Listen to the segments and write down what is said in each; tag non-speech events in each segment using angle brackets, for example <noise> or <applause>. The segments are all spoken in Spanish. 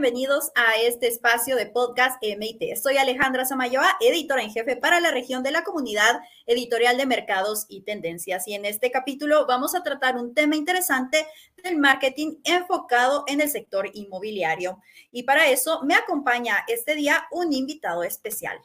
bienvenidos a este espacio de podcast MIT. Soy Alejandra Samayoa, editora en jefe para la región de la comunidad editorial de mercados y tendencias. Y en este capítulo vamos a tratar un tema interesante del marketing enfocado en el sector inmobiliario. Y para eso me acompaña este día un invitado especial.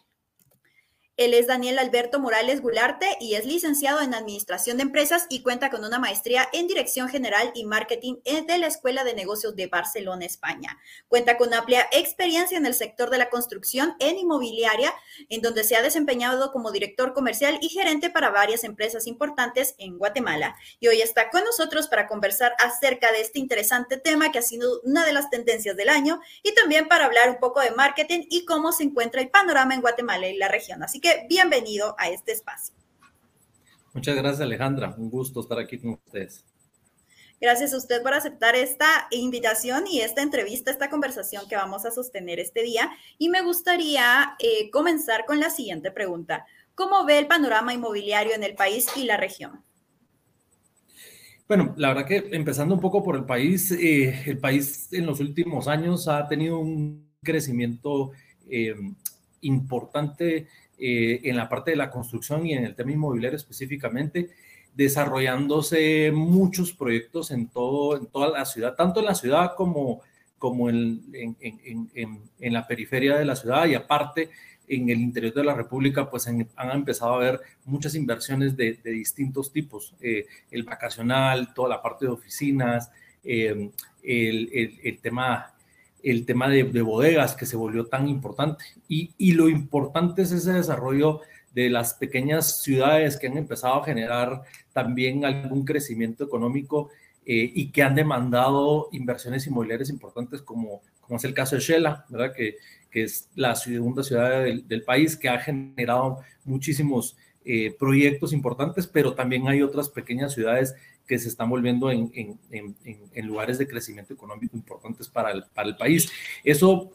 Él es Daniel Alberto Morales Gularte y es licenciado en Administración de Empresas y cuenta con una maestría en Dirección General y Marketing de la Escuela de Negocios de Barcelona, España. Cuenta con amplia experiencia en el sector de la construcción en inmobiliaria, en donde se ha desempeñado como director comercial y gerente para varias empresas importantes en Guatemala. Y hoy está con nosotros para conversar acerca de este interesante tema que ha sido una de las tendencias del año y también para hablar un poco de marketing y cómo se encuentra el panorama en Guatemala y la región. Así que bienvenido a este espacio. Muchas gracias, Alejandra. Un gusto estar aquí con ustedes. Gracias a usted por aceptar esta invitación y esta entrevista, esta conversación que vamos a sostener este día. Y me gustaría eh, comenzar con la siguiente pregunta. ¿Cómo ve el panorama inmobiliario en el país y la región? Bueno, la verdad que empezando un poco por el país, eh, el país en los últimos años ha tenido un crecimiento eh, importante eh, en la parte de la construcción y en el tema inmobiliario específicamente, desarrollándose muchos proyectos en, todo, en toda la ciudad, tanto en la ciudad como, como en, en, en, la periferia de la ciudad. Y aparte en el interior de la República, pues han, empezado a haber muchas inversiones de, de distintos tipos, eh, el vacacional, toda la parte de oficinas, eh, el, el, el, tema el tema de, bodegas que se volvió tan importante. Y, lo importante es ese desarrollo de las pequeñas ciudades que han empezado a generar también algún crecimiento económico eh, y que han demandado inversiones inmobiliarias importantes, como, como es el caso de Shela, ¿verdad? Que, que es la segunda ciudad del, país que ha generado muchísimos eh, proyectos importantes, pero también hay otras pequeñas ciudades que se están volviendo en, lugares de crecimiento económico importantes para el, país. Eso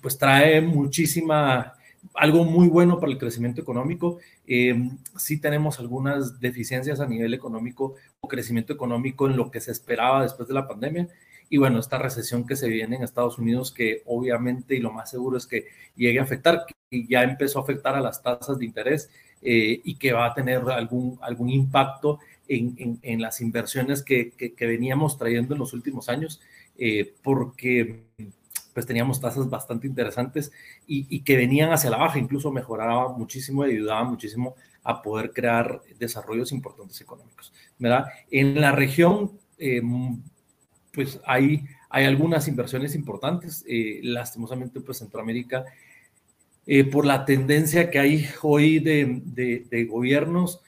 pues trae muchísima, algo muy bueno para el crecimiento económico. Eh, sí tenemos algunas deficiencias a nivel económico o crecimiento económico en lo que se esperaba después de la pandemia. Y bueno, esta recesión que se viene en Estados Unidos, que obviamente y lo más seguro es que llegue a afectar, y ya empezó a afectar a las tasas de interés eh, y que va a tener algún, algún impacto en, las inversiones que, veníamos trayendo en los últimos años, eh, porque pues teníamos tasas bastante interesantes y, que venían hacia la baja, incluso mejoraba muchísimo y ayudaba muchísimo a poder crear desarrollos importantes económicos. ¿verdad? En la región, eh, pues hay, hay algunas inversiones importantes, eh, lastimosamente pues Centroamérica, por la tendencia que hay hoy de, de, de gobiernos,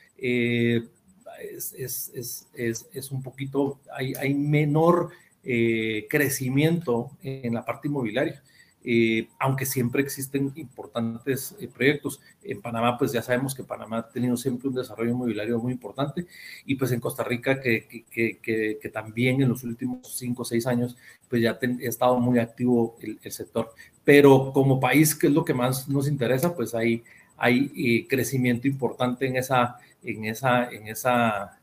es, un poquito, hay, hay menor eh, crecimiento en la parte inmobiliaria. Eh, aunque siempre existen importantes eh, proyectos. En Panamá, pues ya sabemos que Panamá ha tenido siempre un desarrollo inmobiliario muy importante y pues en Costa Rica, que, que, también en los últimos cinco o seis años, pues ya ha estado muy activo el, el, sector. Pero como país, que es lo que más nos interesa, pues hay, hay crecimiento importante en esa, en, esa, en, esa,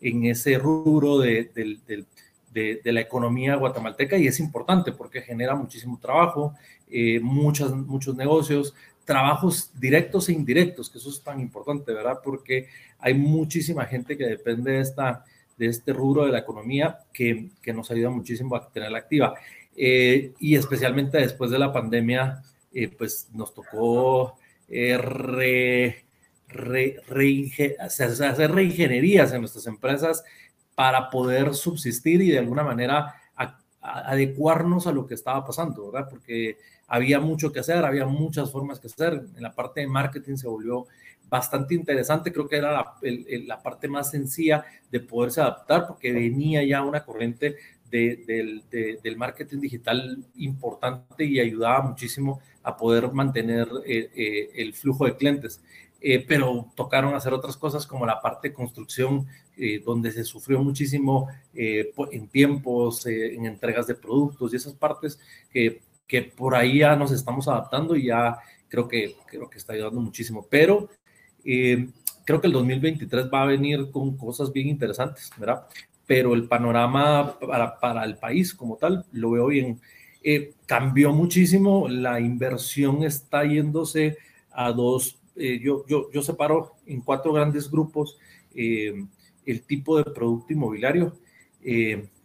en ese rubro de, de, la economía guatemalteca y es importante porque genera muchísimo trabajo, eh, muchas, muchos negocios, trabajos directos e indirectos, que eso es tan importante, ¿verdad? Porque hay muchísima gente que depende de, esta, de este rubro de la economía que, que nos ayuda muchísimo a tenerla activa. Eh, y especialmente después de la pandemia, eh, pues nos tocó re, hacer reingenierías en nuestras empresas para poder subsistir y de alguna manera adecuarnos a lo que estaba pasando, ¿verdad? Porque había mucho que hacer, había muchas formas que hacer. En la parte de marketing se volvió bastante interesante, creo que era la, la parte más sencilla de poderse adaptar porque venía ya una corriente de, del marketing digital importante y ayudaba muchísimo a poder mantener eh, eh, el flujo de clientes. Eh, pero tocaron hacer otras cosas como la parte de construcción, donde se sufrió muchísimo en tiempos, en entregas de productos y esas partes que, que por ahí ya nos estamos adaptando y ya creo que, creo que está ayudando muchísimo. Pero creo que el 2023 va a venir con cosas bien interesantes, ¿verdad? Pero el panorama para, para el país como tal lo veo bien, Eh, cambió muchísimo, la inversión está yéndose a dos, eh, yo, yo, yo separo en cuatro grandes grupos el tipo de producto inmobiliario,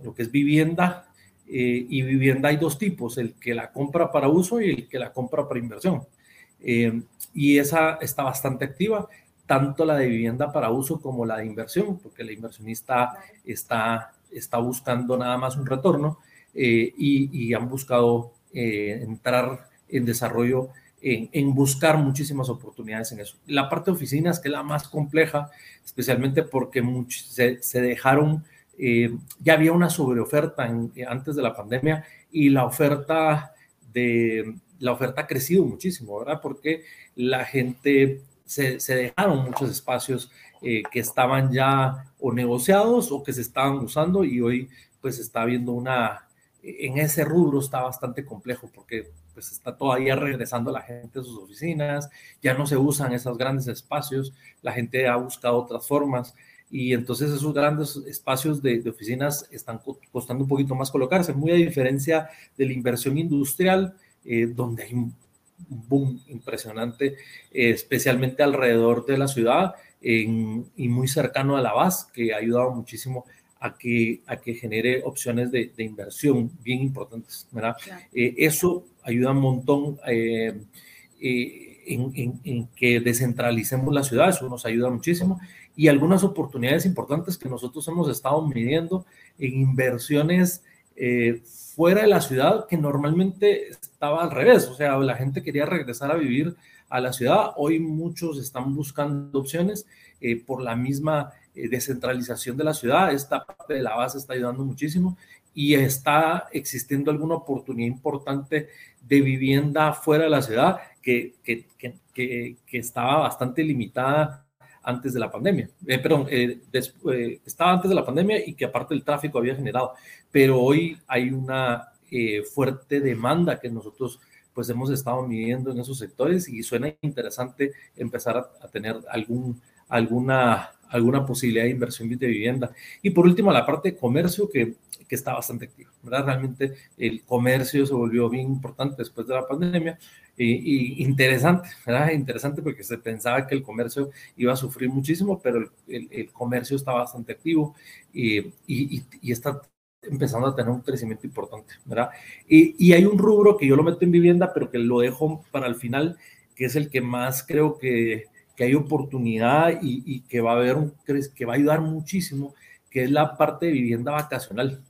lo que es vivienda, y vivienda hay dos tipos, el que la compra para uso y el que la compra para inversión. y esa está bastante activa tanto la de vivienda para uso como la de inversión, porque la inversionista está, está buscando nada más un retorno eh, y, han buscado eh, entrar en desarrollo, en, buscar muchísimas oportunidades en eso. La parte de oficinas, que es la más compleja, especialmente porque se, dejaron, eh, ya había una sobreoferta antes de la pandemia y la oferta de la oferta ha crecido muchísimo, ¿verdad? Porque la gente se, dejaron muchos espacios eh, que estaban ya o negociados o que se estaban usando y hoy pues está habiendo una, en ese rubro está bastante complejo porque pues está todavía regresando la gente a sus oficinas, ya no se usan esos grandes espacios, la gente ha buscado otras formas y entonces esos grandes espacios de, de oficinas están costando un poquito más colocarse, muy a diferencia de la inversión industrial, eh, donde hay boom impresionante, eh, especialmente alrededor de la ciudad y muy cercano a la base, que ha ayudado muchísimo a que, a que genere opciones de, inversión bien importantes. ¿verdad? Eh, eso ayuda un montón eh, en, en, que descentralicemos la ciudad, eso nos ayuda muchísimo. Y algunas oportunidades importantes que nosotros hemos estado midiendo en inversiones fuera de la ciudad que normalmente estaba al revés, o sea, la gente quería regresar a vivir a la ciudad. Hoy muchos están buscando opciones eh, por la misma eh, descentralización de la ciudad. Esta parte de la base está ayudando muchísimo y está existiendo alguna oportunidad importante de vivienda fuera de la ciudad que, que, estaba bastante limitada antes de la pandemia, eh, perdón, eh, eh, estaba antes de la pandemia y que aparte el tráfico había generado, pero hoy hay una fuerte demanda que nosotros pues hemos estado midiendo en esos sectores y suena interesante empezar a, tener algún, alguna, alguna posibilidad de inversión de vivienda. Y por último, la parte de comercio que, que está bastante activa, ¿verdad? Realmente el comercio se volvió bien importante después de la pandemia y, interesante, ¿verdad? Interesante porque se pensaba que el comercio iba a sufrir muchísimo, pero el, el, comercio está bastante activo y, y, y, está empezando a tener un crecimiento importante, ¿verdad? Y, hay un rubro que yo lo meto en vivienda, pero que lo dejo para el final, que es el que más creo que, que hay oportunidad y, que va a haber que va a ayudar muchísimo, que es la parte de vivienda vacacional.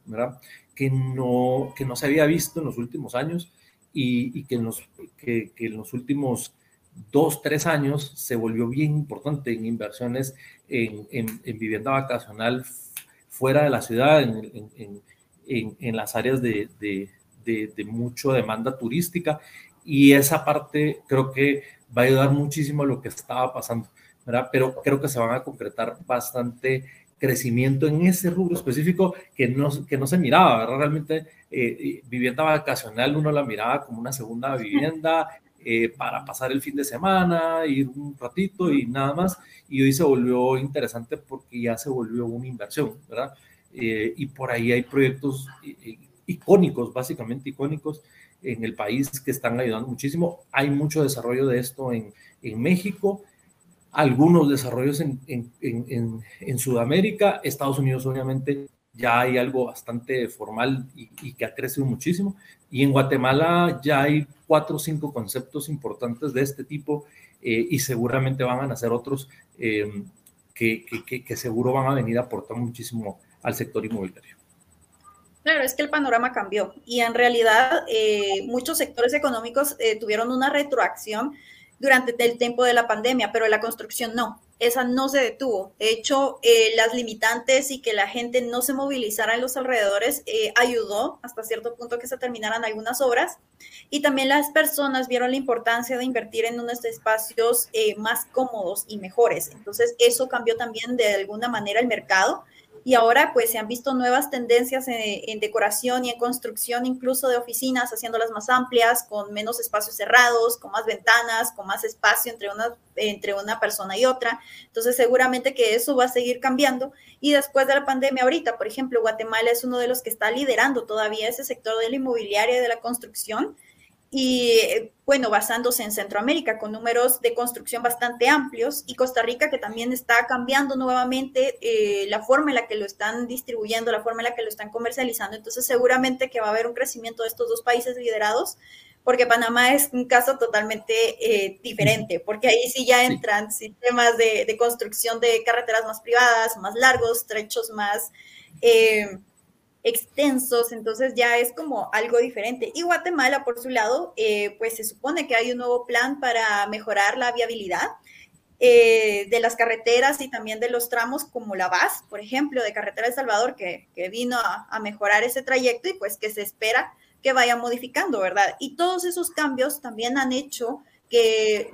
Que no, que no se había visto en los últimos años y, que, en los, que, en los últimos dos, tres años se volvió bien importante en inversiones en, en, vivienda vacacional fuera de la ciudad, en, en las áreas de, de, de, de mucha demanda turística. Y esa parte creo que va a ayudar muchísimo a lo que estaba pasando, ¿verdad? Pero creo que se van a concretar bastante crecimiento en ese rubro específico que no, que no se miraba, ¿verdad? Realmente eh, vivienda vacacional uno la miraba como una segunda vivienda eh, para pasar el fin de semana, ir un ratito y nada más, y hoy se volvió interesante porque ya se volvió una inversión, ¿verdad? Eh, y por ahí hay proyectos icónicos, básicamente icónicos en el país que están ayudando muchísimo. Hay mucho desarrollo de esto en, en México algunos desarrollos en, en, en, Sudamérica, Estados Unidos obviamente ya hay algo bastante formal y, que ha crecido muchísimo. Y en Guatemala ya hay cuatro o cinco conceptos importantes de este tipo eh, y seguramente van a nacer otros eh, que, que, que, seguro van a venir a aportar muchísimo al sector inmobiliario. Claro, es que el panorama cambió y en realidad eh, muchos sectores económicos tuvieron una retroacción durante el tiempo de la pandemia, pero la construcción no, esa no se detuvo. De hecho, eh, las limitantes y que la gente no se movilizara en los alrededores eh, ayudó hasta cierto punto que se terminaran algunas obras. Y también las personas vieron la importancia de invertir en unos espacios eh, más cómodos y mejores. Entonces, eso cambió también de alguna manera el mercado y ahora pues se han visto nuevas tendencias en, decoración y en construcción incluso de oficinas, haciéndolas más amplias, con menos espacios cerrados, con más ventanas, con más espacio entre una, entre una persona y otra. Entonces seguramente que eso va a seguir cambiando. Y después de la pandemia ahorita, por ejemplo, Guatemala es uno de los que está liderando todavía ese sector de la inmobiliaria y de la construcción y bueno, basándose en Centroamérica con números de construcción bastante amplios y Costa Rica que también está cambiando nuevamente eh, la forma en la que lo están distribuyendo, la forma en la que lo están comercializando. Entonces seguramente que va a haber un crecimiento de estos dos países liderados porque Panamá es un caso totalmente eh, diferente, porque ahí sí ya entran sistemas de, de, construcción de carreteras más privadas, más largos, trechos más... Eh, extensos, entonces ya es como algo diferente. Y Guatemala, por su lado, eh, pues se supone que hay un nuevo plan para mejorar la viabilidad eh, de las carreteras y también de los tramos como la VAS, por ejemplo, de Carretera de Salvador, que, vino a, mejorar ese trayecto y pues que se espera que vaya modificando, ¿verdad? Y todos esos cambios también han hecho que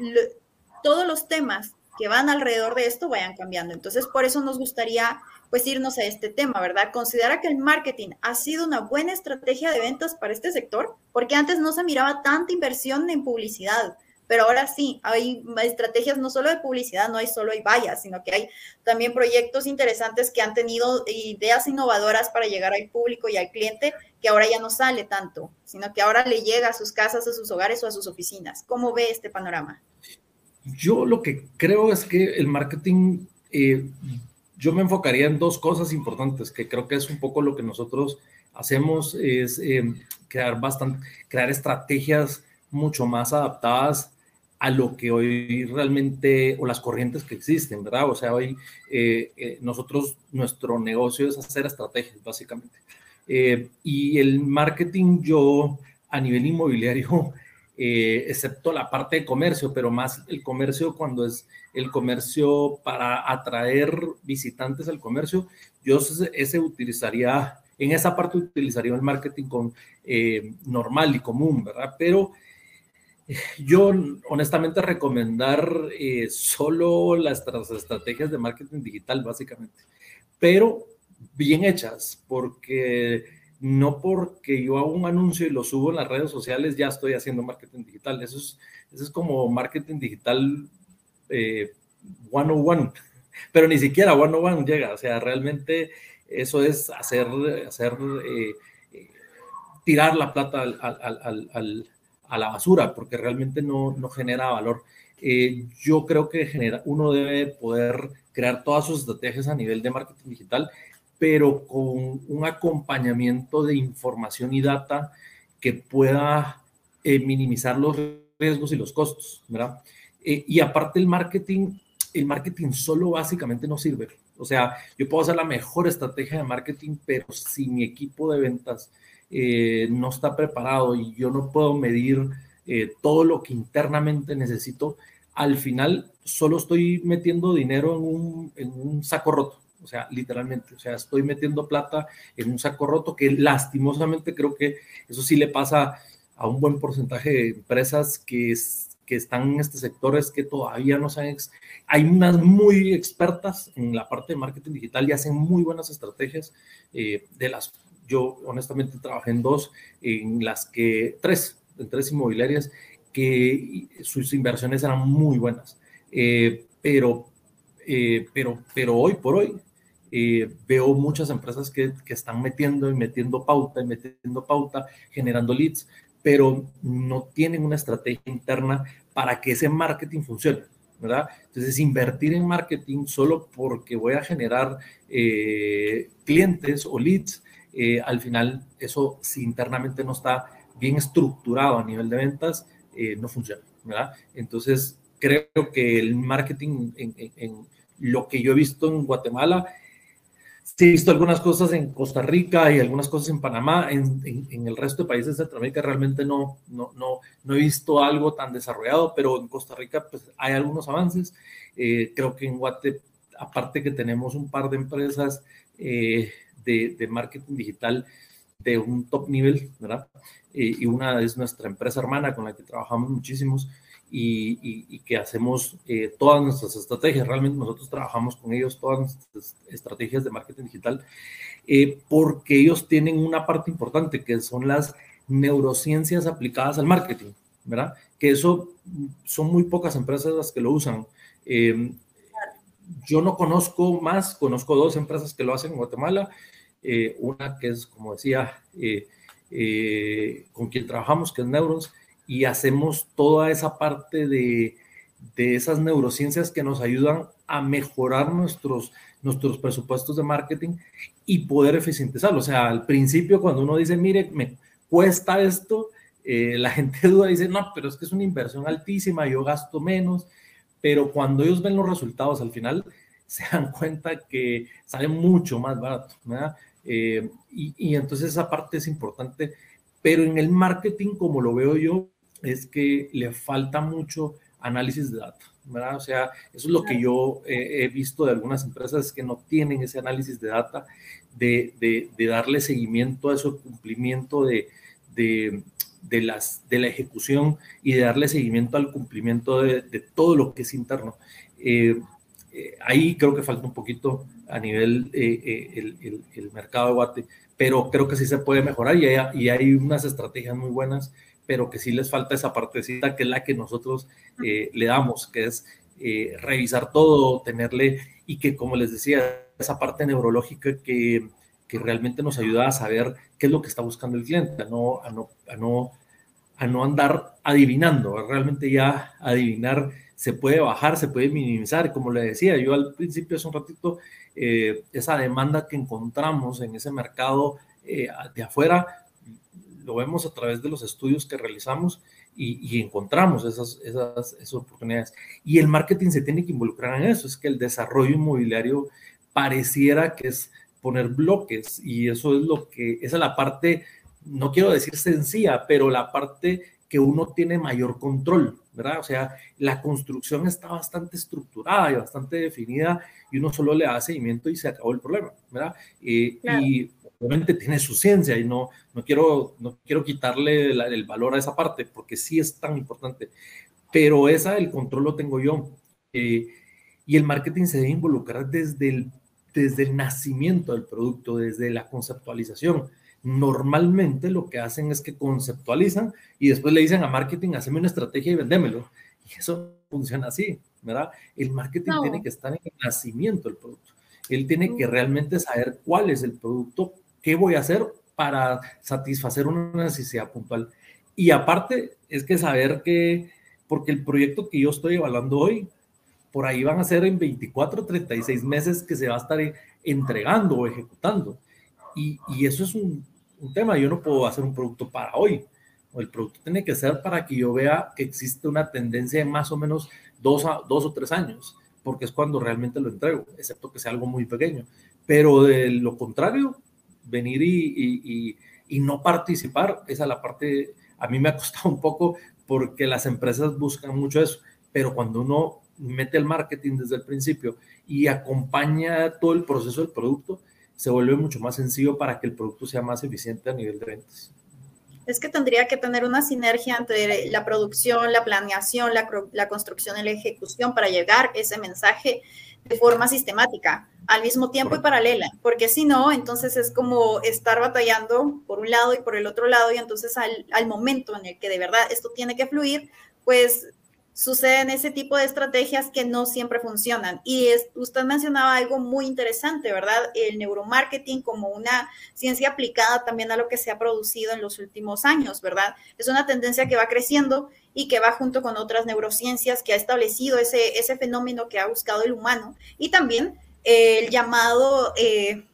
todos los temas que van alrededor de esto vayan cambiando. Entonces, por eso nos gustaría pues irnos a este tema, ¿verdad? Considera que el marketing ha sido una buena estrategia de ventas para este sector, porque antes no se miraba tanta inversión en publicidad, pero ahora sí, hay estrategias no solo de publicidad, no hay solo hay vallas, sino que hay también proyectos interesantes que han tenido ideas innovadoras para llegar al público y al cliente, que ahora ya no sale tanto, sino que ahora le llega a sus casas, a sus hogares o a sus oficinas. ¿Cómo ve este panorama? Yo lo que creo es que el marketing eh, yo me enfocaría en dos cosas importantes, que creo que es un poco lo que nosotros hacemos, es eh, crear, bastante, crear estrategias mucho más adaptadas a lo que hoy realmente, o las corrientes que existen, ¿verdad? O sea, hoy eh, eh, nosotros, nuestro negocio es hacer estrategias, básicamente. y el marketing, yo a nivel inmobiliario, excepto la parte de comercio, pero más el comercio cuando es el comercio para atraer visitantes al comercio, yo ese utilizaría, en esa parte utilizaría el marketing con, eh, normal y común, ¿verdad? Pero eh, yo honestamente recomendar eh, solo las, las estrategias de marketing digital, básicamente, pero bien hechas, porque no porque yo hago un anuncio y lo subo en las redes sociales, ya estoy haciendo marketing digital. Eso es, eso es como marketing digital eh, 101, <laughs> pero ni siquiera 101 llega, o sea, realmente eso es hacer, hacer eh, eh, tirar la plata a la basura, porque realmente no, no genera valor. Eh, yo creo que genera, uno debe poder crear todas sus estrategias a nivel de marketing digital, pero con un acompañamiento de información y data que pueda minimizar los riesgos y los costos, ¿verdad? Eh, y aparte el marketing, el marketing solo básicamente no sirve. O sea, yo puedo hacer la mejor estrategia de marketing, pero si mi equipo de ventas eh, no está preparado y yo no puedo medir eh, todo lo que internamente necesito, al final solo estoy metiendo dinero en un, en un saco roto. O sea, literalmente, o sea, estoy metiendo plata en un saco roto que lastimosamente creo que eso sí le pasa a un buen porcentaje de empresas que que están en este sector es que todavía no saben, hay unas muy expertas en la parte de marketing digital y hacen muy buenas estrategias eh, de las, yo honestamente trabajé en dos, en las que, tres, en tres inmobiliarias, que sus inversiones eran muy buenas, eh, pero, eh, pero, pero hoy por hoy veo muchas empresas que, que, están metiendo y metiendo pauta y metiendo pauta, generando leads, pero no tienen una estrategia interna para que ese marketing funcione, ¿verdad? Entonces, invertir en marketing solo porque voy a generar eh, clientes o leads, eh, al final eso si internamente no está bien estructurado a nivel de ventas, eh, no funciona, ¿verdad? Entonces, creo que el marketing en lo que yo he visto en Guatemala Sí, he visto algunas cosas en Costa Rica y algunas cosas en Panamá. En, el resto de países de Centroamérica realmente no, no, no, no, he visto algo tan desarrollado, pero en Costa Rica pues, hay algunos avances. Eh, creo que en Guate, aparte que tenemos un par de empresas eh, de, marketing digital de un top nivel, ¿verdad? y una es nuestra empresa hermana con la que trabajamos muchísimos y, que hacemos eh, todas nuestras estrategias. Realmente nosotros trabajamos con ellos todas nuestras estrategias de marketing digital eh, porque ellos tienen una parte importante que son las neurociencias aplicadas al marketing, ¿verdad? Que eso son muy pocas empresas las que lo usan. Eh, yo no conozco más, conozco dos empresas que lo hacen en Guatemala. una que es, como decía, con quien trabajamos, que es Neurons, y hacemos toda esa parte de, de esas neurociencias que nos ayudan a mejorar nuestros, nuestros presupuestos de marketing y poder eficientizarlo. O sea, al principio cuando uno dice, mire, me cuesta esto, eh, la <laughs> gente duda y dice, no, pero es que es una inversión altísima, yo gasto menos, pero cuando ellos ven los resultados al final, <laughs> se dan cuenta que sale mucho más barato. Eh, y entonces esa parte es importante, pero en el marketing, como lo veo yo, es que le falta mucho análisis de datos, ¿verdad? O sea, eso es lo que yo he visto de algunas empresas que no tienen ese análisis de data, de, de, darle seguimiento a ese cumplimiento de, de, las, de la ejecución y de darle seguimiento al cumplimiento de, todo lo que es interno. Eh, eh, ahí creo que falta un poquito a nivel eh, el, el, mercado de Guate, pero creo que sí se puede mejorar y hay, y hay unas estrategias muy buenas pero que sí les falta esa partecita que es la que nosotros eh, le damos, que es eh, revisar todo, tenerle y que, como les decía, esa parte neurológica que, que, realmente nos ayuda a saber qué es lo que está buscando el cliente, a no, a no, a no, a no andar adivinando, realmente ya adivinar se puede bajar, se puede minimizar, como le decía, yo al principio hace un ratito, eh, esa demanda que encontramos en ese mercado de afuera, lo vemos a través de los estudios que realizamos y, encontramos esas, esas, esas, oportunidades. Y el marketing se tiene que involucrar en eso, es que el desarrollo inmobiliario pareciera que es poner bloques y eso es lo que, esa es la parte, no quiero decir sencilla, pero la parte que uno tiene mayor control, ¿verdad? O sea, la construcción está bastante estructurada y bastante definida y uno solo le da seguimiento y se acabó el problema, ¿verdad? Eh, y obviamente tiene su ciencia y no, no, quiero, no quiero quitarle el valor a esa parte porque sí es tan importante, pero esa, el control lo tengo yo. Eh, y el marketing se debe involucrar desde el, desde el nacimiento del producto, desde la conceptualización. Normalmente lo que hacen es que conceptualizan y después le dicen a marketing, haceme una estrategia y vendémelo. Y eso funciona así, ¿verdad? El marketing tiene que estar en el nacimiento del producto. Él tiene que realmente saber cuál es el producto, ¿Qué voy a hacer para satisfacer una necesidad puntual? Y aparte, es que saber que, porque el proyecto que yo estoy evaluando hoy, por ahí van a ser en 24, 36 meses que se va a estar entregando o ejecutando. Y, y eso es un, un, tema, yo no puedo hacer un producto para hoy. El producto tiene que ser para que yo vea que existe una tendencia de más o menos dos, a, dos o tres años, porque es cuando realmente lo entrego, excepto que sea algo muy pequeño. Pero de lo contrario, venir y, no participar, esa es la parte, a mí me ha costado un poco porque las empresas buscan mucho eso, pero cuando uno mete el marketing desde el principio y acompaña todo el proceso del producto, se vuelve mucho más sencillo para que el producto sea más eficiente a nivel de ventas. Es que tendría que tener una sinergia entre la producción, la planeación, la, la construcción y la ejecución para llegar ese mensaje de forma sistemática al mismo tiempo y paralela, porque si no, entonces es como estar batallando por un lado y por el otro lado, y entonces al, al momento en el que de verdad esto tiene que fluir, pues suceden ese tipo de estrategias que no siempre funcionan. Y es, usted mencionaba algo muy interesante, ¿verdad? El neuromarketing como una ciencia aplicada también a lo que se ha producido en los últimos años, ¿verdad? Es una tendencia que va creciendo y que va junto con otras neurociencias que ha establecido ese, ese fenómeno que ha buscado el humano y también el llamado eh,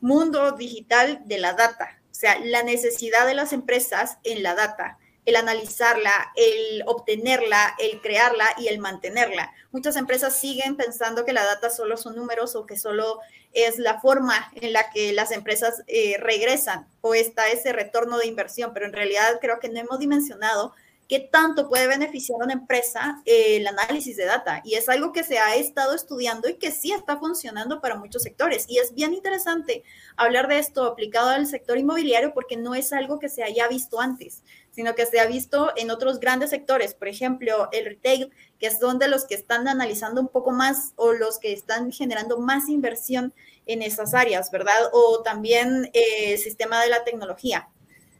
mundo digital de la data, o sea, la necesidad de las empresas en la data el analizarla, el obtenerla, el crearla y el mantenerla. Muchas empresas siguen pensando que la data solo son números o que solo es la forma en la que las empresas eh, regresan o está ese retorno de inversión, pero en realidad creo que no hemos dimensionado qué tanto puede beneficiar a una empresa eh, el análisis de data. Y es algo que se ha estado estudiando y que sí está funcionando para muchos sectores. Y es bien interesante hablar de esto aplicado al sector inmobiliario porque no es algo que se haya visto antes, sino que se ha visto en otros grandes sectores. Por ejemplo, el retail, que es donde los que están analizando un poco más o los que están generando más inversión en esas áreas, ¿verdad? O también eh, el sistema de la tecnología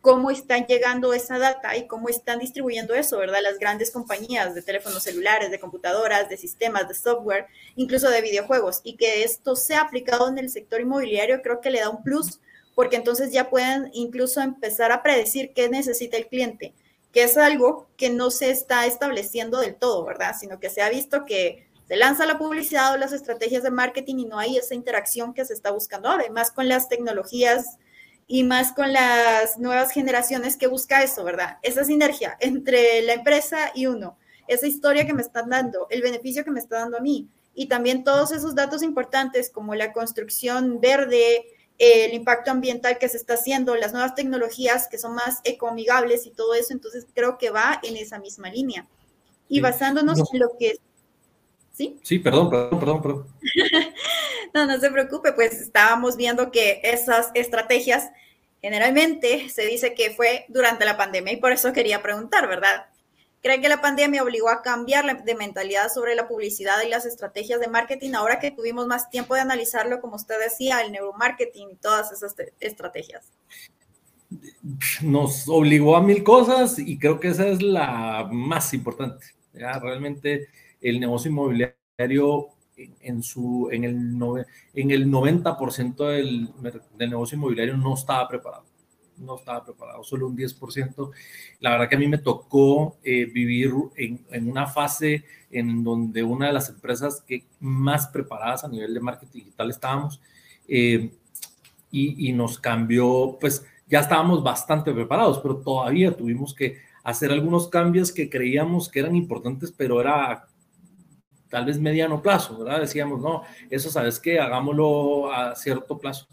cómo están llegando esa data y cómo están distribuyendo eso, ¿verdad? Las grandes compañías de teléfonos celulares, de computadoras, de sistemas, de software, incluso de videojuegos, y que esto sea aplicado en el sector inmobiliario, creo que le da un plus, porque entonces ya pueden incluso empezar a predecir qué necesita el cliente, que es algo que no se está estableciendo del todo, ¿verdad? Sino que se ha visto que se lanza la publicidad o las estrategias de marketing y no hay esa interacción que se está buscando además con las tecnologías y más con las nuevas generaciones que busca eso, ¿verdad? Esa sinergia entre la empresa y uno, esa historia que me están dando, el beneficio que me está dando a mí y también todos esos datos importantes como la construcción verde, el impacto ambiental que se está haciendo, las nuevas tecnologías que son más ecoamigables y todo eso, entonces creo que va en esa misma línea. Y basándonos en lo que... ¿Sí? Sí, perdón, perdón, perdón, perdón. <laughs> No, no se preocupe, pues estábamos viendo que esas estrategias generalmente se dice que fue durante la pandemia y por eso quería preguntar, ¿verdad? ¿Creen que la pandemia obligó a cambiar de mentalidad sobre la publicidad y las estrategias de marketing ahora que tuvimos más tiempo de analizarlo, como usted decía, el neuromarketing y todas esas estrategias? Nos obligó a mil cosas y creo que esa es la más importante. ¿ya? Realmente el negocio inmobiliario en, su, en, el, en el 90% del, del negocio inmobiliario no estaba preparado no estaba preparado, solo un 10%. La verdad que a mí me tocó eh, vivir en, en, una fase en donde una de las empresas que más preparadas a nivel de marketing digital estábamos eh, y, y, nos cambió, pues ya estábamos bastante preparados, pero todavía tuvimos que hacer algunos cambios que creíamos que eran importantes, pero era tal vez mediano plazo, ¿verdad? Decíamos, no, eso sabes que hagámoslo a cierto plazo.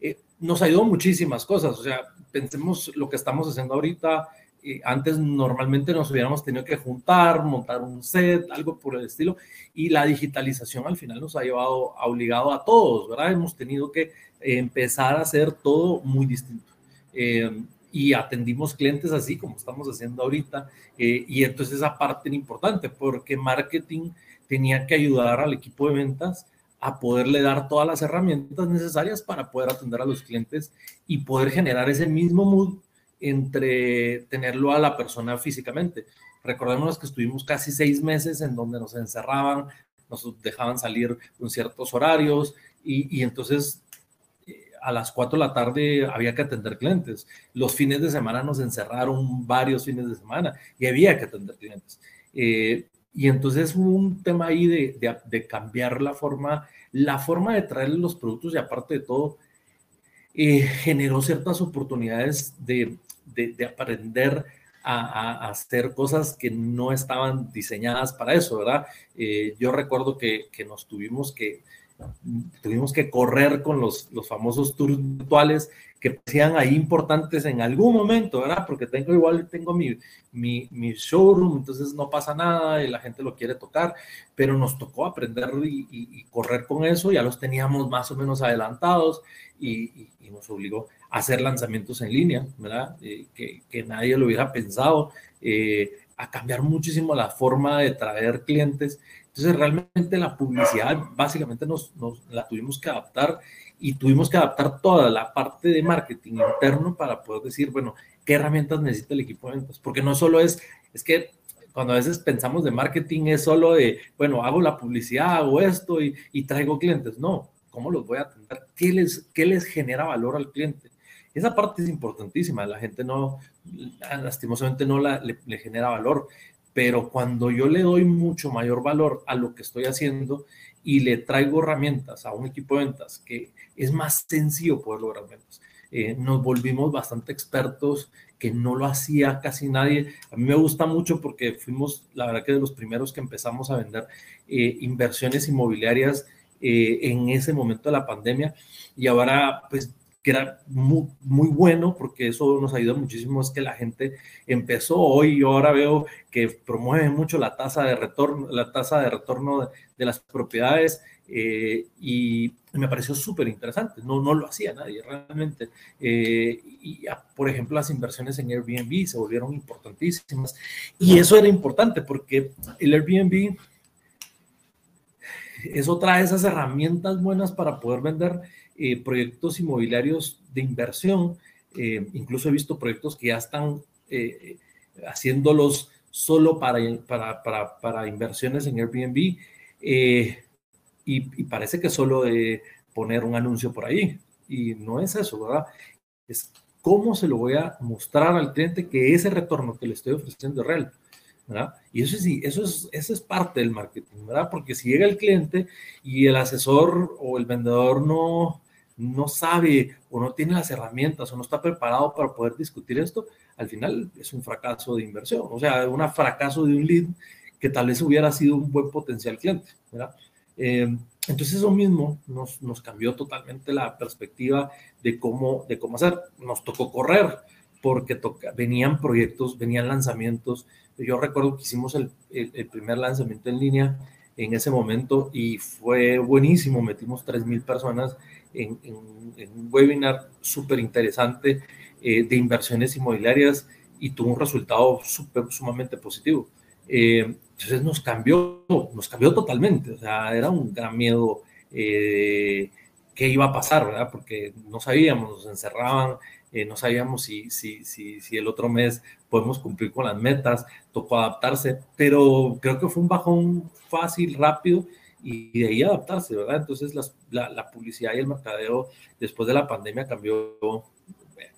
Eh, nos ayudó muchísimas cosas, o sea, pensemos lo que estamos haciendo ahorita. Eh, antes normalmente nos hubiéramos tenido que juntar, montar un set, algo por el estilo, y la digitalización al final nos ha llevado, ha obligado a todos, ¿verdad? Hemos tenido que empezar a hacer todo muy distinto. Eh, y atendimos clientes así como estamos haciendo ahorita, y entonces esa parte era importante porque marketing tenía que ayudar al equipo de ventas a poderle dar todas las herramientas necesarias para poder atender a los clientes y poder generar ese mismo mood entre tenerlo a la persona físicamente. Recordemos que estuvimos casi seis meses en donde nos encerraban, nos dejaban salir en ciertos horarios y, y entonces eh, a las cuatro de la tarde había que atender clientes. Los fines de semana nos encerraron varios fines de semana y había que atender clientes. Eh, y entonces hubo un tema ahí de, de, cambiar la forma, la forma de traer los productos y aparte de todo, eh, generó ciertas oportunidades de, de aprender a, a, hacer cosas que no estaban diseñadas para eso, ¿verdad? Eh, yo recuerdo que, que, nos tuvimos que, tuvimos que correr con los, los famosos tours virtuales que sean ahí importantes en algún momento, ¿verdad? Porque tengo igual, tengo mi, mi, mi, showroom, entonces no pasa nada y la gente lo quiere tocar, pero nos tocó aprender y, y, correr con eso, ya los teníamos más o menos adelantados y, y nos obligó a hacer lanzamientos en línea, ¿verdad? Eh, que, que, nadie lo hubiera pensado, eh, a cambiar muchísimo la forma de traer clientes. Entonces realmente la publicidad básicamente nos, nos la tuvimos que adaptar y tuvimos que adaptar toda la parte de marketing interno para poder decir, bueno, qué herramientas necesita el equipo de ventas, porque no solo es, es que cuando a veces pensamos de marketing es solo de, bueno, hago la publicidad, hago esto y, y traigo clientes, no, ¿cómo los voy a atender? ¿Qué les, qué les genera valor al cliente? Esa parte es importantísima, la gente no, lastimosamente no la, le, le genera valor, pero cuando yo le doy mucho mayor valor a lo que estoy haciendo y le traigo herramientas a un equipo de ventas que es más sencillo poder lograr ventas. Eh, nos volvimos bastante expertos que no lo hacía casi nadie. A mí me gusta mucho porque fuimos, la verdad que de los primeros que empezamos a vender eh, inversiones inmobiliarias eh, en ese momento de la pandemia y ahora pues era muy, bueno porque eso nos ayuda muchísimo, es que la gente empezó. Hoy, yo ahora veo que promueve mucho la tasa de retorno, la tasa de retorno de, las propiedades eh, y me pareció súper interesante, no, no lo hacía nadie realmente. Eh, y, por ejemplo, las inversiones en Airbnb se volvieron importantísimas. Y eso era importante porque el Airbnb es otra de esas herramientas buenas para poder vender eh, proyectos inmobiliarios de inversión. Eh, incluso he visto proyectos que ya están eh, haciéndolos solo para, para, para, inversiones en Airbnb y, y, parece que solo de poner un anuncio por ahí. Y no es eso, ¿verdad? Es cómo se lo voy a mostrar al cliente que ese retorno que le estoy ofreciendo es real. Y eso, sí, eso, es, eso es parte del marketing, ¿verdad? Porque si llega el cliente y el asesor o el vendedor no, no sabe o no tiene las herramientas o no está preparado para poder discutir esto, al final es un fracaso de inversión, o sea, un fracaso de un lead que tal vez hubiera sido un buen potencial cliente. Eh, entonces eso mismo nos, nos cambió totalmente la perspectiva de cómo, de cómo hacer. Nos tocó correr porque venían proyectos, venían lanzamientos, yo recuerdo que hicimos el, el, primer lanzamiento en línea en ese momento y fue buenísimo. Metimos 3.000 personas en, en, un webinar súper interesante eh, de inversiones inmobiliarias y tuvo un resultado super, sumamente positivo. Eh, entonces nos cambió, nos cambió totalmente. O sea, era un gran miedo eh, qué iba a pasar, ¿verdad? Porque no sabíamos, nos encerraban, eh, no sabíamos si, si, si, si, el otro mes podemos cumplir con las metas, tocó adaptarse, pero creo que fue un bajón fácil, rápido y de ahí adaptarse, ¿verdad? Entonces la, la, publicidad y el mercadeo después de la pandemia cambió eh,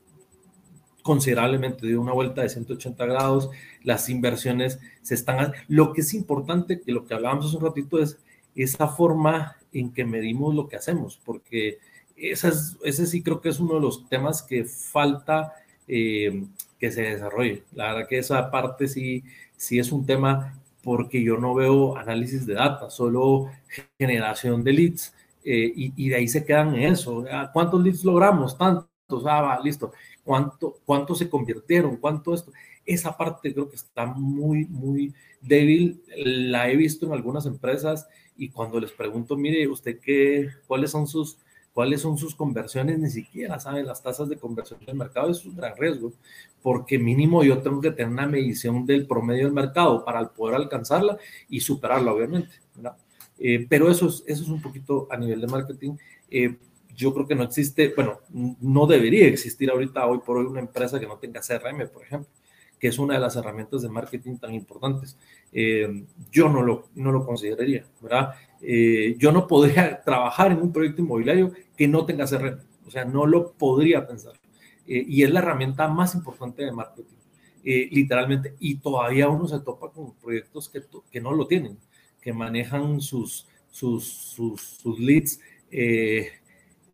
considerablemente, dio una vuelta de 180 grados, las inversiones se están... Lo que es importante, que lo que hablábamos hace un ratito, es esa forma en que medimos lo que hacemos, porque ese sí creo que es uno de los temas que falta eh, que se desarrolle. La verdad que esa parte sí, sí es un tema porque yo no veo análisis de data, solo generación de leads eh, y, de ahí se quedan en eso. Ah, ¿Cuántos leads logramos? Tantos, ah, va, listo. ¿Cuánto, ¿Cuántos se convirtieron? ¿Cuánto esto? Esa parte creo que está muy, muy débil. La he visto en algunas empresas y cuando les pregunto, mire, ¿usted qué, cuáles son sus cuáles son sus conversiones, ni siquiera saben las tasas de conversión del mercado, es un gran riesgo, porque mínimo yo tengo que tener una medición del promedio del mercado para poder alcanzarla y superarla, obviamente. Eh, pero eso es, eso es un poquito a nivel de marketing. Eh, yo creo que no existe, bueno, no debería existir ahorita, hoy por hoy, una empresa que no tenga CRM, por ejemplo, que es una de las herramientas de marketing tan importantes. Eh, yo no lo, no lo consideraría, ¿verdad? Yo no podría <laughs> trabajar en un proyecto inmobiliario que no tenga CRM, o sea, no lo podría pensar. Eh, y es la herramienta más importante de marketing, literalmente, y todavía uno se topa con proyectos que, que no lo tienen, que manejan sus, sus, sus, leads en,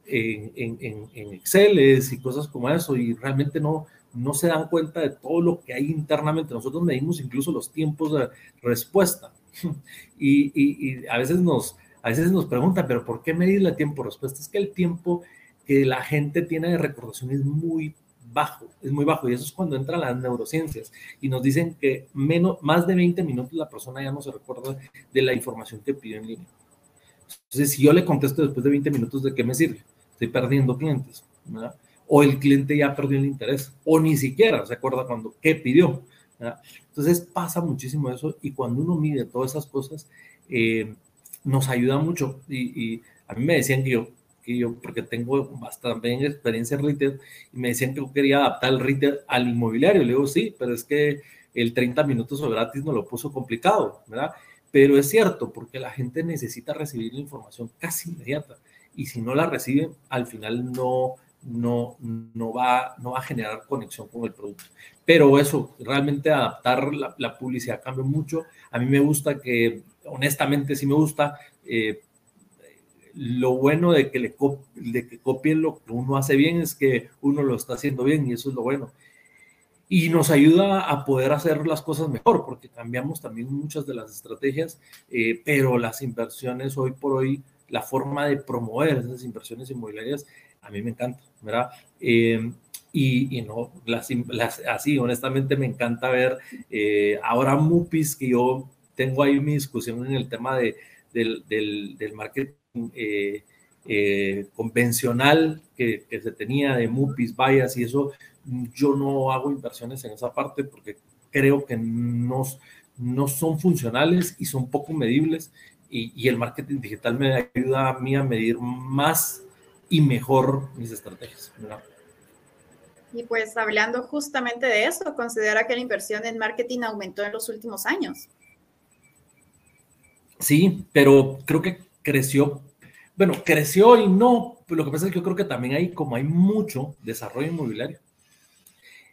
en, en, en Excel y cosas como eso, y realmente no, no se dan cuenta de todo lo que hay internamente. Nosotros medimos incluso los tiempos de respuesta. <laughs> Y, a, veces nos, a veces nos preguntan, pero ¿por qué medir el tiempo de respuesta? Es que el tiempo que la gente tiene de recordación es muy bajo, es muy bajo. Y eso es cuando entran las neurociencias y nos dicen que menos, más de 20 minutos la persona ya no se recuerda de la información que pidió en línea. Entonces, si yo le contesto después de 20 minutos, ¿de qué me sirve? Estoy perdiendo clientes. ¿verdad? o el cliente ya perdió el interés, o ni siquiera se acuerda cuando, qué pidió. Entonces pasa muchísimo eso y cuando uno mide todas esas cosas, eh, nos ayuda mucho. Y, a mí me decían que yo, yo, porque tengo bastante experiencia en retail, y me decían que quería adaptar el retail al inmobiliario. Le digo, sí, pero es que el 30 minutos o gratis no lo puso complicado, ¿verdad? Pero es cierto, porque la gente necesita recibir la información casi inmediata. Y si no la recibe, al final no, no, no, va, no va a generar conexión con el producto. Pero eso, realmente adaptar la, publicidad cambia mucho. A mí me gusta que, honestamente, sí me gusta. Eh, lo bueno de que, le de que copien lo que uno hace bien es que uno lo está haciendo bien y eso es lo bueno. Y nos ayuda a poder hacer las cosas mejor porque cambiamos también muchas de las estrategias, eh, pero las inversiones hoy por hoy, la forma de promover esas inversiones inmobiliarias a mí me encanta, ¿verdad? Eh, y, no, las, así, honestamente me encanta ver eh, ahora MUPIs, que yo tengo ahí mi discusión en el tema de, del, del, marketing convencional que, que, se tenía de MUPIs, vallas y eso, yo no hago inversiones en esa parte porque creo que no, no son funcionales y son poco medibles y, el marketing digital me ayuda a mí a medir más y mejor mis estrategias. Y pues hablando justamente de eso, considera que la inversión en marketing aumentó en los últimos años. Sí, pero creo que creció, bueno, creció y no, lo que pasa es que yo creo que también hay, como hay mucho desarrollo inmobiliario,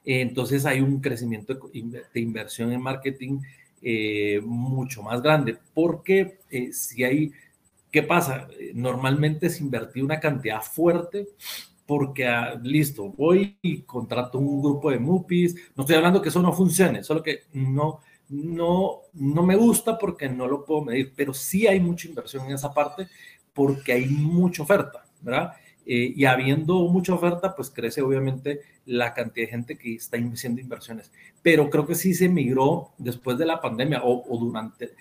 entonces hay un crecimiento de inversión en marketing eh, mucho más grande, porque eh, si hay, ¿qué pasa? Normalmente es invertir una cantidad fuerte porque, ah, listo, voy y contrato un grupo de MUPIs, no estoy hablando que eso no funcione, solo que no, no, no me gusta porque no lo puedo medir, pero sí hay mucha inversión en esa parte porque hay mucha oferta, ¿verdad? Eh, y habiendo mucha oferta, pues crece obviamente la cantidad de gente que está haciendo inversiones. Pero creo que sí se migró después de la pandemia o, durante,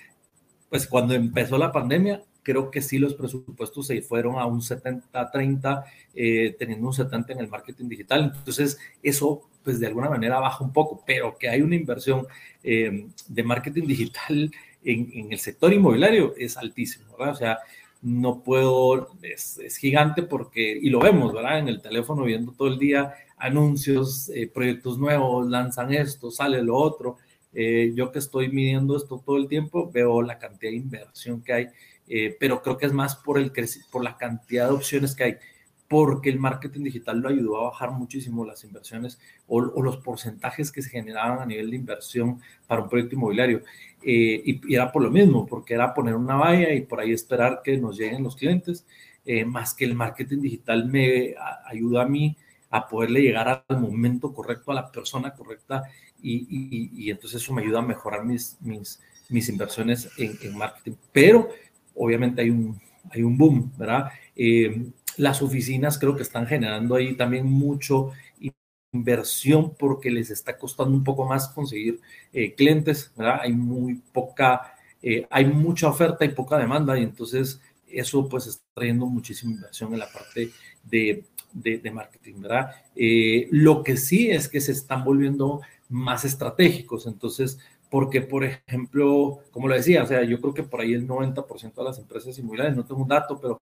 pues cuando empezó la pandemia, creo que sí los presupuestos se fueron a un 70-30, eh, teniendo un 70 en el marketing digital. Entonces, eso pues de alguna manera baja un poco, pero que hay una inversión eh, de marketing digital en, en, el sector inmobiliario es altísimo, ¿verdad? O sea, no puedo, es, gigante porque, y lo vemos, ¿verdad? En el teléfono viendo todo el día anuncios, eh, proyectos nuevos, lanzan esto, sale lo otro. Eh, yo que estoy midiendo esto todo el tiempo, veo la cantidad de inversión que hay, eh, pero creo que es más por, el, por la cantidad de opciones que hay porque el marketing digital lo ayudó a bajar muchísimo las inversiones o, los porcentajes que se generaban a nivel de inversión para un proyecto inmobiliario. Eh, y, era por lo mismo, porque era poner una valla y por ahí esperar que nos lleguen los clientes, eh, más que el marketing digital me ayuda a mí a poderle llegar al momento correcto, a la persona correcta, y, y, entonces eso me ayuda a mejorar mis, mis, mis inversiones en, en marketing. Pero obviamente hay un, hay un boom, ¿verdad? Eh, las oficinas creo que están generando ahí también mucho inversión porque les está costando un poco más conseguir eh, clientes, ¿verdad? Hay muy poca, eh, hay mucha oferta y poca demanda y entonces eso pues está trayendo muchísima inversión en la parte de, de, marketing, ¿verdad? Eh, lo que sí es que se están volviendo más estratégicos, entonces, porque por ejemplo, como lo decía, o sea, yo creo que por ahí el 90% de las empresas inmobiliarias, no tengo un dato, pero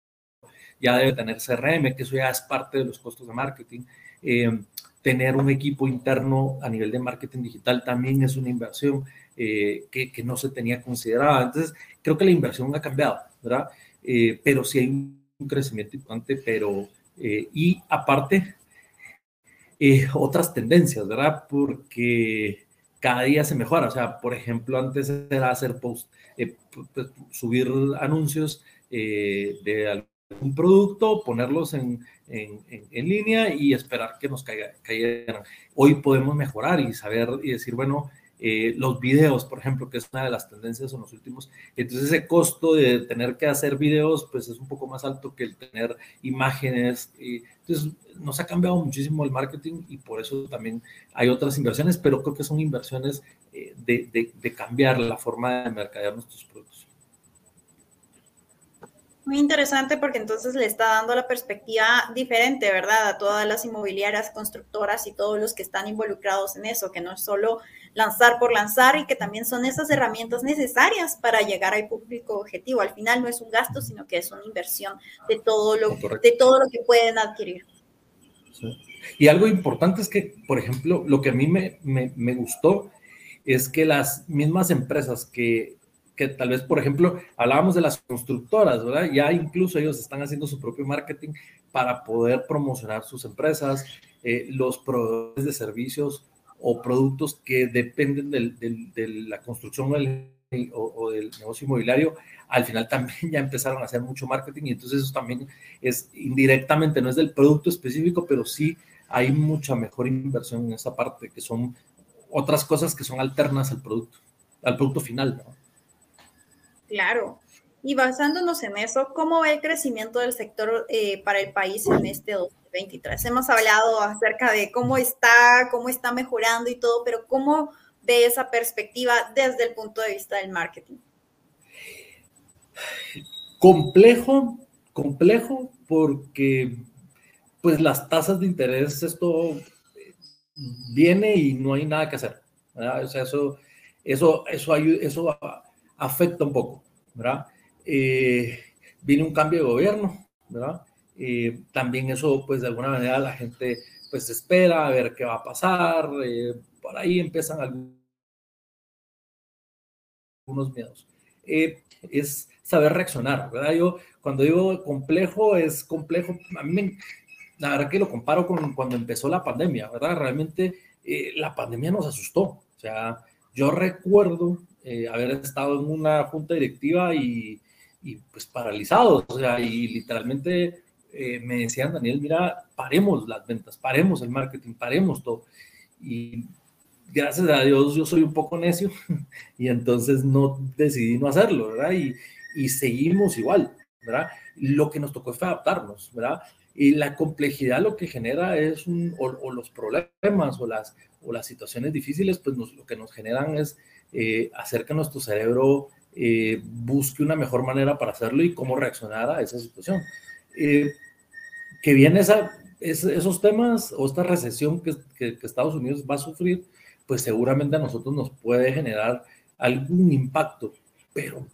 ya debe tener CRM, que eso ya es parte de los costos de marketing. Eh, tener un equipo interno a nivel de marketing digital también es una inversión eh, que, no se tenía considerada. Entonces, creo que la inversión ha cambiado, ¿verdad? Eh, pero sí hay un crecimiento importante, pero, y aparte, otras tendencias, ¿verdad? Porque cada día se mejora. O sea, por ejemplo, antes era hacer post, subir anuncios de un producto, ponerlos en, en, en, línea y esperar que nos caiga, cayeran. Hoy podemos mejorar y saber y decir, bueno, eh, los videos, por ejemplo, que es una de las tendencias en los últimos. Entonces, ese costo de tener que hacer videos, pues es un poco más alto que el tener imágenes. Entonces, nos ha cambiado muchísimo el marketing y por eso también hay otras inversiones, pero creo que son inversiones eh, de, de, de cambiar la forma de mercadear nuestros productos. Muy interesante porque entonces le está dando la perspectiva diferente, ¿verdad? A todas las inmobiliarias, constructoras y todos los que están involucrados en eso, que no es solo lanzar por lanzar y que también son esas herramientas necesarias para llegar al público objetivo. Al final no es un gasto, sino que es una inversión de todo lo, de todo lo que pueden adquirir. Y algo importante es que, por ejemplo, lo que a mí me, me, me gustó es que las mismas empresas que que tal vez, por ejemplo, hablábamos de las constructoras, ¿verdad? Ya incluso ellos están haciendo su propio marketing para poder promocionar sus empresas, eh, los proveedores de servicios o productos que dependen de la construcción o, del negocio inmobiliario, al final también ya empezaron a hacer mucho marketing y entonces eso también es indirectamente, no es del producto específico, pero sí hay mucha mejor inversión en esa parte, que son otras cosas que son alternas al producto, al producto final, ¿no? Claro. Y basándonos en eso, ¿cómo va el crecimiento del sector eh, para el país en este 2023? Hemos hablado acerca de cómo está, cómo está mejorando y todo, pero ¿cómo ve esa perspectiva desde el punto de vista del marketing? Complejo, complejo, porque pues las tasas de interés, esto viene y no hay nada que hacer. O sea, eso, eso, eso, eso afecta un poco, ¿verdad? Eh, un cambio de gobierno, ¿verdad? Eh, también eso, pues de alguna manera la gente pues espera a ver qué va a pasar, eh, por ahí empiezan algunos miedos. es saber reaccionar, ¿verdad? Yo cuando digo complejo, es complejo, a mí la verdad que lo comparo con cuando empezó la pandemia, ¿verdad? Realmente la pandemia nos asustó, o sea, yo recuerdo haber estado en una junta directiva y y pues paralizados, o sea, y literalmente eh, me decían, Daniel, mira, paremos las ventas, paremos el marketing, paremos todo. Y gracias a Dios yo soy un poco necio <laughs> y entonces no decidí no hacerlo, ¿verdad? Y, y seguimos igual, ¿verdad? Lo que nos tocó fue adaptarnos, ¿verdad? Y la complejidad lo que genera es un, o, los problemas o las, o las situaciones difíciles, pues lo que nos generan es eh, hacer que nuestro cerebro eh, busque una mejor manera para hacerlo y cómo reaccionar a esa situación. Eh, que esa, esos temas o esta recesión que, Estados Unidos va a sufrir, pues seguramente a nosotros nos puede generar algún impacto, pero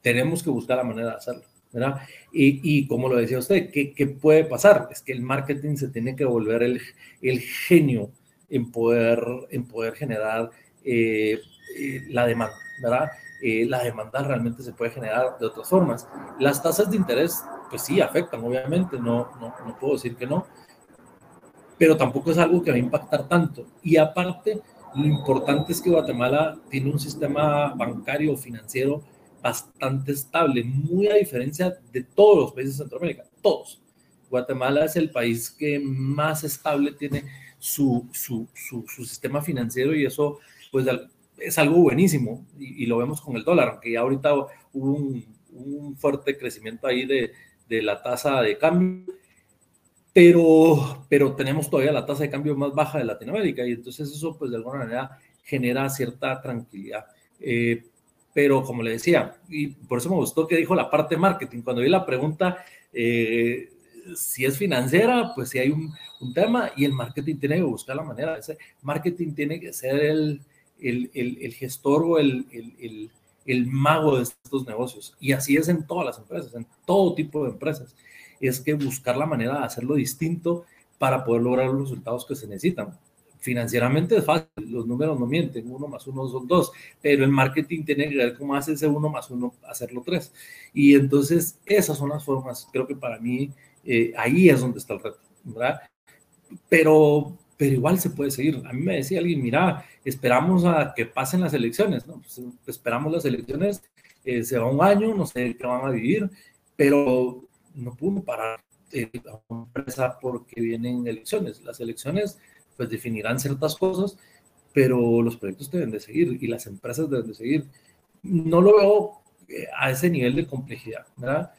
tenemos que buscar la manera de hacerlo. ¿verdad? Y, como lo decía usted, ¿qué, ¿qué, puede pasar? Es que el marketing se tiene que volver el, el genio en poder, en poder generar eh, la demanda, ¿verdad? Eh, la demanda realmente se puede generar de otras formas. Las tasas de interés, pues sí, afectan, obviamente, no, no, no puedo decir que no, pero tampoco es algo que va a impactar tanto. Y aparte, lo importante es que Guatemala tiene un sistema bancario financiero bastante estable, muy a diferencia de todos los países de Centroamérica, todos. Guatemala es el país que más estable tiene su, su, su, su sistema financiero y eso, pues, es algo buenísimo y, lo vemos con el dólar, aunque ya ahorita hubo un, fuerte crecimiento ahí de, de, la tasa de cambio, pero, pero tenemos todavía la tasa de cambio más baja de Latinoamérica y entonces eso pues de alguna manera genera cierta tranquilidad. Eh, pero como le decía, y por eso me gustó que dijo la parte marketing, cuando vi la pregunta, eh, si es financiera, pues si hay un, un, tema y el marketing tiene que buscar la manera. Ese marketing tiene que ser el, el, el, gestor o el, el, mago de estos negocios. Y así es en todas las empresas, en todo tipo de empresas. Es que buscar la manera de hacerlo distinto para poder lograr los resultados que se necesitan. Financieramente es fácil, los números no mienten, uno más uno son dos, pero el marketing tiene que ver cómo hace ese uno más uno, hacerlo tres. Y entonces esas son las formas, creo que para mí eh, ahí es donde está el reto, ¿verdad? Pero pero igual se puede seguir. A mí me decía alguien, mira, esperamos a que pasen las elecciones, ¿no? Pues, esperamos las elecciones, eh, se va un año, no sé qué van a vivir, pero no pudo parar eh, empresa porque vienen elecciones. Las elecciones pues definirán ciertas cosas, pero los proyectos deben de seguir y las empresas deben de seguir. No lo veo eh, a ese nivel de complejidad, ¿verdad?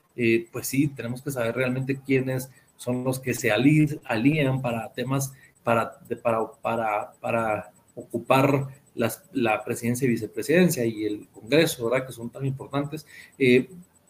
pues sí, tenemos que saber realmente quiénes son los que se alían para temas para, para, para, para ocupar las, la presidencia y vicepresidencia y el Congreso, ¿verdad? Que son tan importantes. Eh,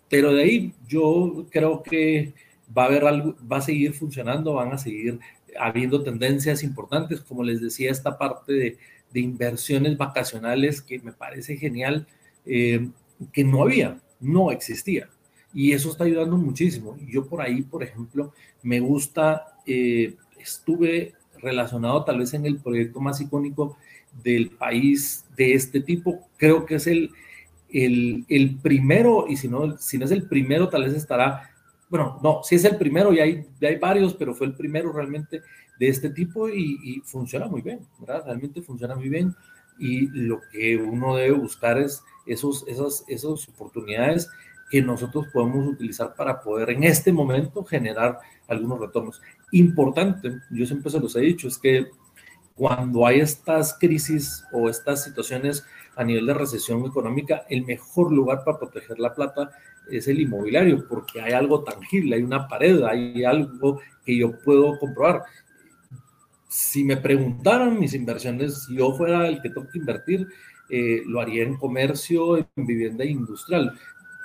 pero de ahí yo creo que va a haber algo, va a seguir funcionando, van a seguir habiendo tendencias importantes, como les decía, esta parte de, de inversiones vacacionales que me parece genial, eh, que no había, no existía. Y eso está ayudando muchísimo. Yo por ahí, por ejemplo, me gusta, eh, estuve relacionado tal vez en el proyecto más icónico del país de este tipo. Creo que es el, el, el primero, y si no, si no es el primero, tal vez estará, bueno, no, si es el primero, y hay, ya hay varios, pero fue el primero realmente de este tipo y, y, funciona muy bien, ¿verdad? Realmente funciona muy bien y lo que uno debe buscar es esos, esas, esas oportunidades que nosotros podemos utilizar para poder en este momento generar algunos retornos. Importante, yo siempre se los he dicho, es que cuando hay estas crisis o estas situaciones a nivel de recesión económica, el mejor lugar para proteger la plata es el inmobiliario, porque hay algo tangible, hay una pared, hay algo que yo puedo comprobar. Si me preguntaran mis inversiones, si yo fuera el que tengo que invertir, eh, lo haría en comercio, en vivienda industrial.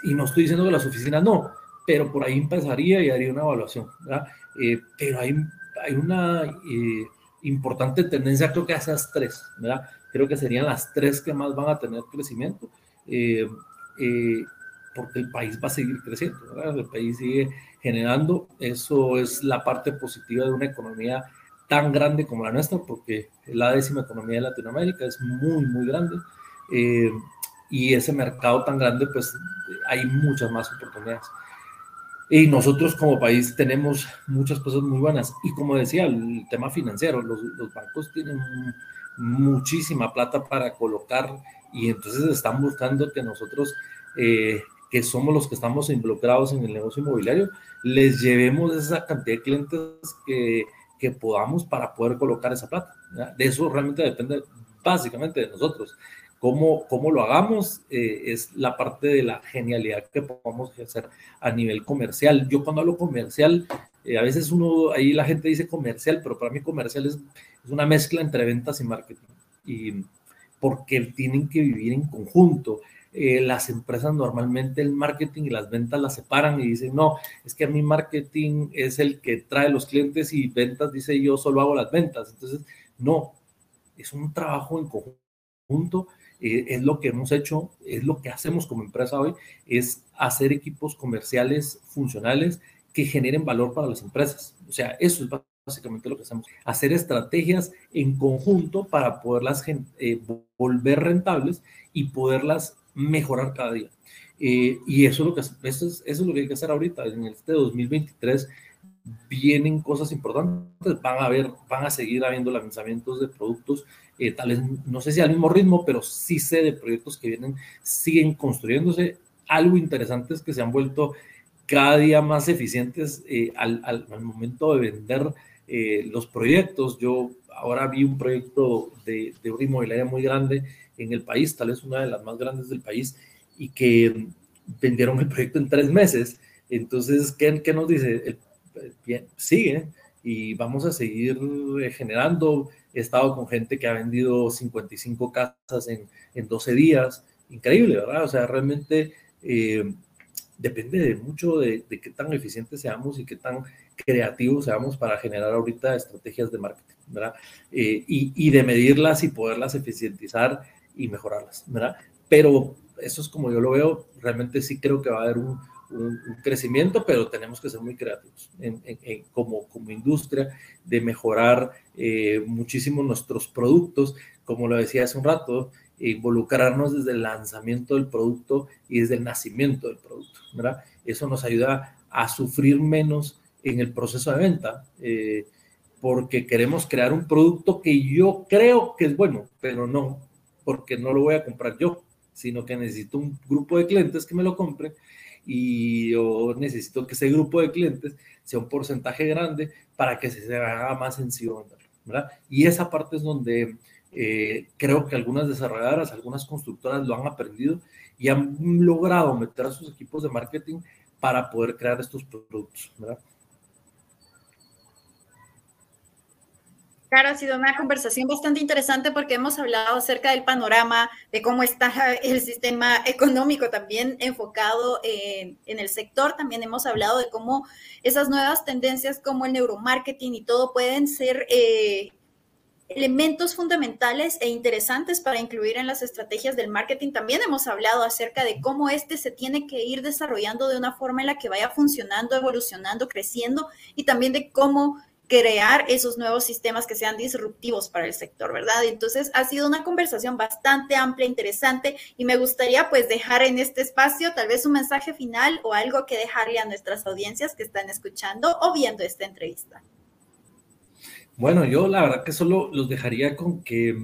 Y no estoy diciendo que las oficinas no, pero por ahí empezaría y haría una evaluación. Eh, pero hay, hay una eh, importante tendencia, creo que a esas tres, ¿verdad? Creo que serían las tres que más van a tener crecimiento porque el país va a seguir creciendo, ¿verdad? el país sigue generando, eso es la parte positiva de una economía tan grande como la nuestra, porque la décima economía de Latinoamérica es muy, muy grande, eh, y ese mercado tan grande, pues hay muchas más oportunidades. Y nosotros como país tenemos muchas cosas muy buenas. Y como decía, el tema financiero, los, los bancos tienen muchísima plata para colocar y entonces están buscando que nosotros eh, que somos los que estamos involucrados en el negocio inmobiliario, les llevemos esa cantidad de clientes que, que podamos para poder colocar esa plata. De eso realmente depende básicamente de nosotros. Cómo, cómo lo hagamos eh, es la parte de la genialidad que podamos hacer a nivel comercial. Yo cuando hablo comercial, eh, a veces uno, ahí la gente dice comercial, pero para mí comercial es, es una mezcla entre ventas y marketing. Y porque tienen que vivir en conjunto eh, las empresas normalmente el marketing y las ventas las separan y dicen, no, es que a mi marketing es el que trae los clientes y ventas dice yo solo hago las ventas. Entonces, no, es un trabajo en conjunto, eh, es lo que hemos hecho, es lo que hacemos como empresa hoy, es hacer equipos comerciales funcionales que generen valor para las empresas. O sea, eso es básicamente lo que hacemos, hacer estrategias en conjunto para poderlas eh, volver rentables y poderlas mejorar cada día. Eh, y eso es, lo que, eso, es, eso es lo que hay que hacer ahorita. En este 2023 vienen cosas importantes, van a haber, van a seguir habiendo lanzamientos de productos, eh, tal vez, no sé si al mismo ritmo, pero sí sé de proyectos que vienen, siguen construyéndose. Algo interesante es que se han vuelto cada día más eficientes eh, al, al, momento de vender los proyectos. Yo ahora vi un proyecto de, de una inmobiliaria muy grande en el país, tal vez una de las más grandes del país, y que vendieron el proyecto en tres meses. Entonces, ¿qué, qué nos dice? bien, sigue y vamos a seguir eh, generando. He estado con gente que ha vendido 55 casas en, en 12 días. Increíble, ¿verdad? O sea, realmente eh, depende mucho de, de, qué tan eficientes seamos y qué tan creativos seamos para generar ahorita estrategias de marketing, ¿verdad? Eh, y, y, de medirlas y poderlas eficientizar y mejorarlas, ¿verdad? Pero eso es como yo lo veo, realmente sí creo que va a haber un, un, crecimiento, pero tenemos que ser muy creativos como, como industria de mejorar eh, muchísimo nuestros productos, como lo decía hace un rato, involucrarnos desde el lanzamiento del producto y desde el nacimiento del producto, ¿verdad? Eso nos ayuda a sufrir menos en el proceso de venta. Eh, porque queremos crear un producto que yo creo que es bueno, pero no, porque no lo voy a comprar yo, sino que necesito un grupo de clientes que me lo compren y yo necesito que ese grupo de clientes sea un porcentaje grande para que se haga más sencillo ¿verdad? Y esa parte es donde eh, creo que algunas desarrolladoras, algunas constructoras lo han aprendido y han logrado meter a sus equipos de marketing para poder crear estos productos, ¿verdad? Claro, ha sido una conversación bastante interesante porque hemos hablado acerca del panorama, de cómo está <laughs> el sistema económico también enfocado en, en, el sector. También hemos hablado de cómo esas nuevas tendencias como el neuromarketing y todo pueden ser eh, elementos fundamentales e interesantes para incluir en las estrategias del marketing. También hemos hablado acerca de cómo este se tiene que ir desarrollando de una forma en la que vaya funcionando, evolucionando, creciendo y también de cómo crear esos nuevos sistemas que sean disruptivos para el sector, ¿verdad? Entonces, ha sido una conversación bastante amplia, interesante, y me gustaría pues dejar en este espacio tal vez un mensaje final o algo que dejarle a nuestras audiencias que están escuchando o viendo esta entrevista. Bueno, yo la verdad que solo los dejaría con que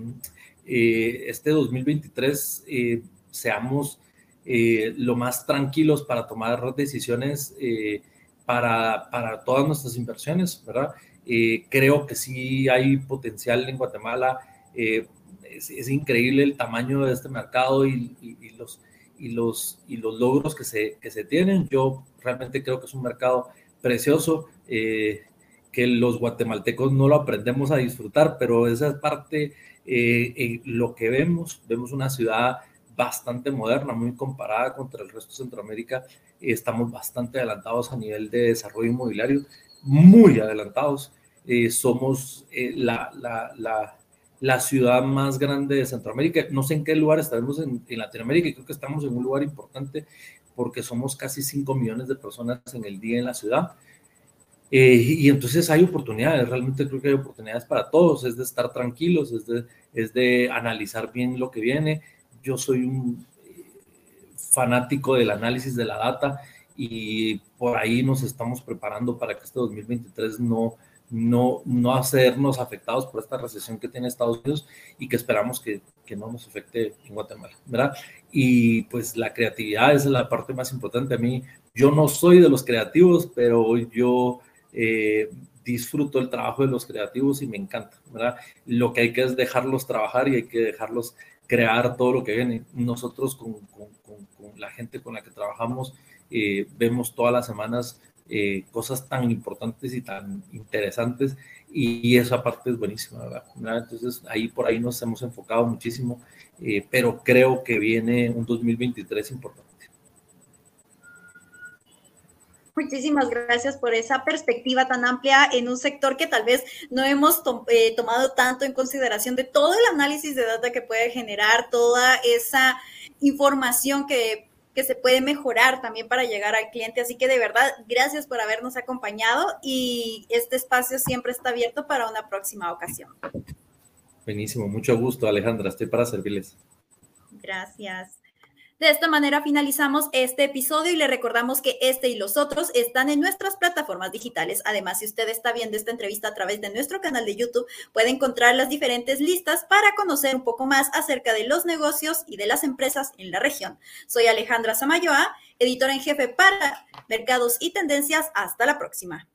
eh, este 2023 eh, seamos eh, lo más tranquilos para tomar decisiones eh, para, para todas nuestras inversiones, ¿verdad? Eh, creo que sí hay potencial en Guatemala. Eh, es, increíble el tamaño de este mercado y, los, y, los, y los logros que se, que se tienen. Yo realmente creo que es un mercado precioso. Eh, que los guatemaltecos no lo aprendemos a disfrutar, pero esa es parte, eh, lo que vemos, vemos una ciudad bastante moderna, muy comparada contra el resto de Centroamérica, estamos bastante adelantados a nivel de desarrollo inmobiliario, muy adelantados. Eh, somos eh, la, la, la, la, ciudad más grande de Centroamérica. No sé en qué lugar estaremos en, en, Latinoamérica y creo que estamos en un lugar importante porque somos casi 5 millones de personas en el día en la ciudad. Eh, y entonces hay oportunidades, realmente creo que hay oportunidades para todos, es de estar tranquilos, es de, es de analizar bien lo que viene. Yo soy un fanático del análisis de la data y por ahí nos estamos preparando para que este 2023 no, no, no hacernos afectados por esta recesión que tiene Estados Unidos y que esperamos que, que, no nos afecte en Guatemala, ¿verdad? Y pues la creatividad es la parte más importante. A mí, yo no soy de los creativos, pero yo eh, disfruto el trabajo de los creativos y me encanta, ¿verdad? Lo que hay que es dejarlos trabajar y hay que dejarlos crear todo lo que viene. Nosotros con, con, con la gente con la que trabajamos eh, vemos todas las semanas eh, cosas tan importantes y tan interesantes y, esa parte es buenísima, ¿verdad? Entonces ahí por ahí nos hemos enfocado muchísimo, eh, pero creo que viene un 2023 importante. Muchísimas gracias por esa perspectiva tan amplia en un sector que tal vez no hemos tomado tanto en consideración de todo el análisis de data que puede generar, toda esa información que que se puede mejorar también para llegar al cliente. Así que de verdad, gracias por habernos acompañado y este espacio siempre está abierto para una próxima ocasión. Buenísimo, mucho gusto Alejandra, estoy para servirles. Gracias. De esta manera finalizamos este episodio y le recordamos que este y los otros están en nuestras plataformas digitales. Además, si usted está viendo esta entrevista a través de nuestro canal de YouTube, puede encontrar las diferentes listas para conocer un poco más acerca de los negocios y de las empresas en la región. Soy Alejandra Samayoa, editora en jefe para Mercados y Tendencias. Hasta la próxima.